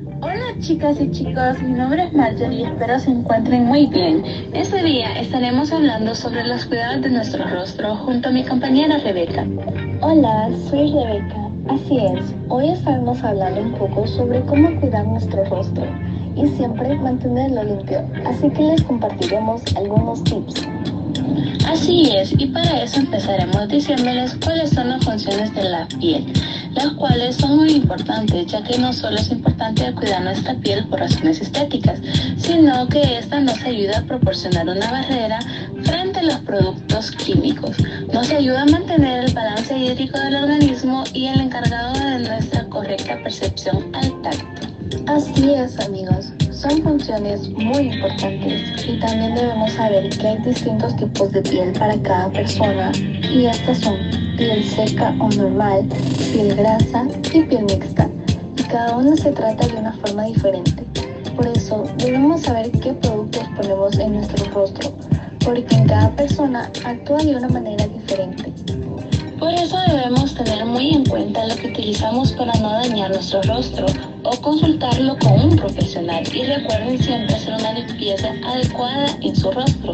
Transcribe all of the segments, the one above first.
Hola chicas y chicos, mi nombre es Marjorie y espero se encuentren muy bien. Este día estaremos hablando sobre los cuidados de nuestro rostro junto a mi compañera Rebeca. Hola, soy Rebeca. Así es, hoy estaremos hablando un poco sobre cómo cuidar nuestro rostro y siempre mantenerlo limpio, así que les compartiremos algunos tips. Así es, y para eso empezaremos diciéndoles cuáles son las funciones de la piel, las cuales son muy importantes, ya que no solo es importante cuidar nuestra piel por razones estéticas, sino que esta nos ayuda a proporcionar una barrera frente a los productos químicos. Nos ayuda a mantener el balance hídrico del organismo y el encargado de nuestra correcta percepción al tacto. Así es, amigos son funciones muy importantes y también debemos saber que hay distintos tipos de piel para cada persona y estas son piel seca o normal, piel grasa y piel mixta y cada una se trata de una forma diferente. Por eso debemos saber qué productos ponemos en nuestro rostro porque en cada persona actúa de una manera diferente. Eso debemos tener muy en cuenta lo que utilizamos para no dañar nuestro rostro o consultarlo con un profesional. Y recuerden siempre hacer una limpieza adecuada en su rostro,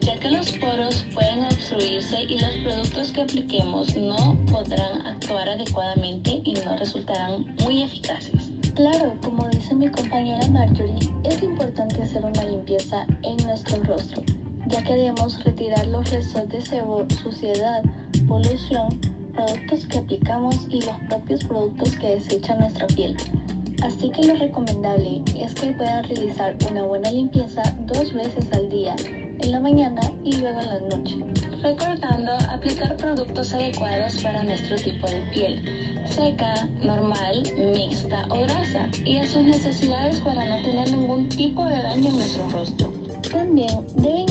ya que los poros pueden obstruirse y los productos que apliquemos no podrán actuar adecuadamente y no resultarán muy eficaces. Claro, como dice mi compañera Marjorie, es importante hacer una limpieza en nuestro rostro, ya que debemos retirar los restos de sebo, suciedad, polución, productos que aplicamos y los propios productos que desecha nuestra piel. Así que lo recomendable es que puedan realizar una buena limpieza dos veces al día, en la mañana y luego en la noche. Recordando aplicar productos adecuados para nuestro tipo de piel, seca, normal, mixta o grasa, y a sus necesidades para no tener ningún tipo de daño en nuestro rostro. También deben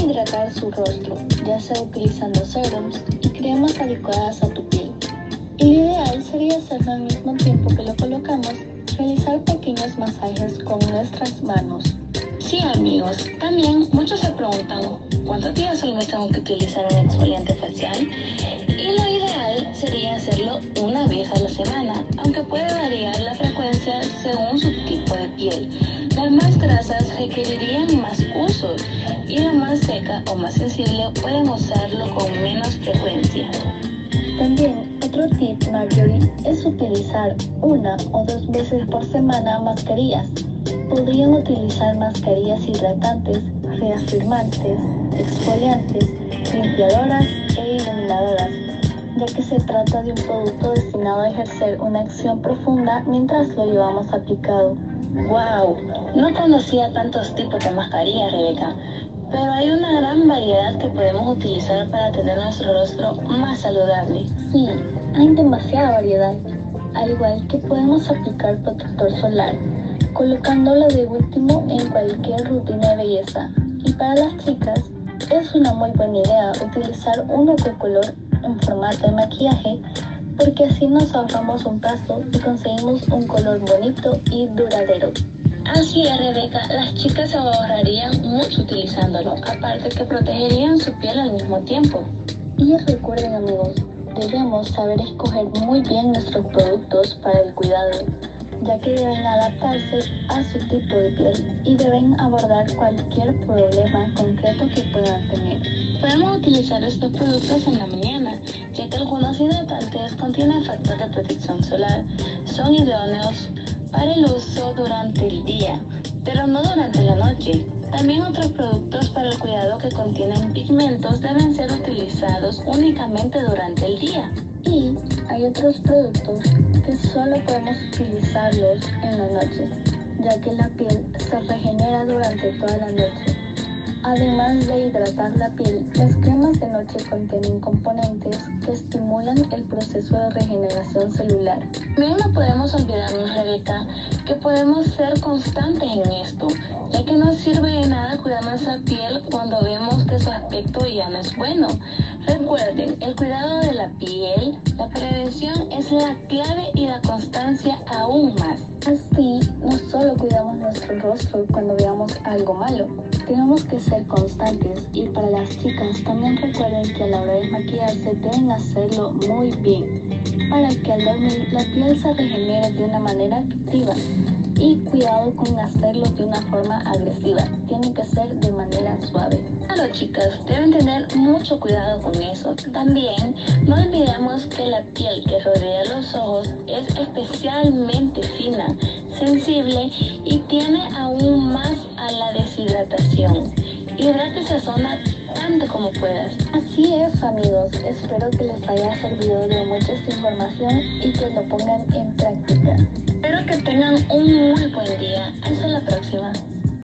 su rostro, ya sea utilizando serums y cremas adecuadas a tu piel. lo ideal sería hacerlo al mismo tiempo que lo colocamos, realizar pequeños masajes con nuestras manos. Sí amigos, también muchos se preguntan cuántos días solo tengo que utilizar un exfoliante facial y lo ideal sería hacerlo una vez a la semana, aunque puede variar la frecuencia según su tipo de piel. Las más grasas requerirían más usos y la más seca o más sensible pueden usarlo con menos frecuencia. También otro tip, Marjorie, es utilizar una o dos veces por semana mascarillas. Podrían utilizar mascarillas hidratantes, reafirmantes, exfoliantes, limpiadoras e iluminadoras, ya que se trata de un producto destinado a ejercer una acción profunda mientras lo llevamos aplicado. ¡Wow! No conocía tantos tipos de mascarillas, Rebeca. Pero hay una gran variedad que podemos utilizar para tener nuestro rostro más saludable. Sí, hay demasiada variedad. Al igual que podemos aplicar protector solar, colocándolo de último en cualquier rutina de belleza. Y para las chicas, es una muy buena idea utilizar uno de color en formato de maquillaje porque así nos ahorramos un paso y conseguimos un color bonito y duradero. Así es, Rebeca, las chicas se ahorrarían mucho utilizándolo, aparte que protegerían su piel al mismo tiempo. Y recuerden amigos, debemos saber escoger muy bien nuestros productos para el cuidado, ya que deben adaptarse a su tipo de piel y deben abordar cualquier problema concreto que puedan tener. Podemos utilizar estos productos en la mañana, ya que algunos hidratantes contienen factor de protección solar, son idóneos para el uso durante el día, pero no durante la noche. También otros productos para el cuidado que contienen pigmentos deben ser utilizados únicamente durante el día. Y hay otros productos que solo podemos utilizarlos en la noche, ya que la piel se regenera durante toda la noche. Además de hidratar la piel, las cremas de noche contienen componentes que estimulan el proceso de regeneración celular. También no podemos olvidarnos, Rebeca, que podemos ser constantes en esto, ya que no sirve de nada cuidar nuestra piel cuando vemos que su aspecto ya no es bueno. Recuerden, el cuidado de la piel, la prevención es la clave y la constancia aún más. Así, no solo cuidamos nuestro rostro cuando veamos algo malo, tenemos que ser constantes y para las chicas también recuerden que a la hora de maquillarse deben hacerlo muy bien para que al dormir la piel se regenere de una manera activa y cuidado con hacerlo de una forma agresiva. Tiene que ser de manera suave. Claro, chicas, deben tener mucho cuidado con eso. También no olvidemos que la piel que rodea los ojos es especialmente fina, sensible y tiene aún más a la deshidratación. Hidrate esa zona como puedas. Así es amigos, espero que les haya servido de mucha esta información y que lo pongan en práctica. Espero que tengan un muy buen día. Hasta la próxima.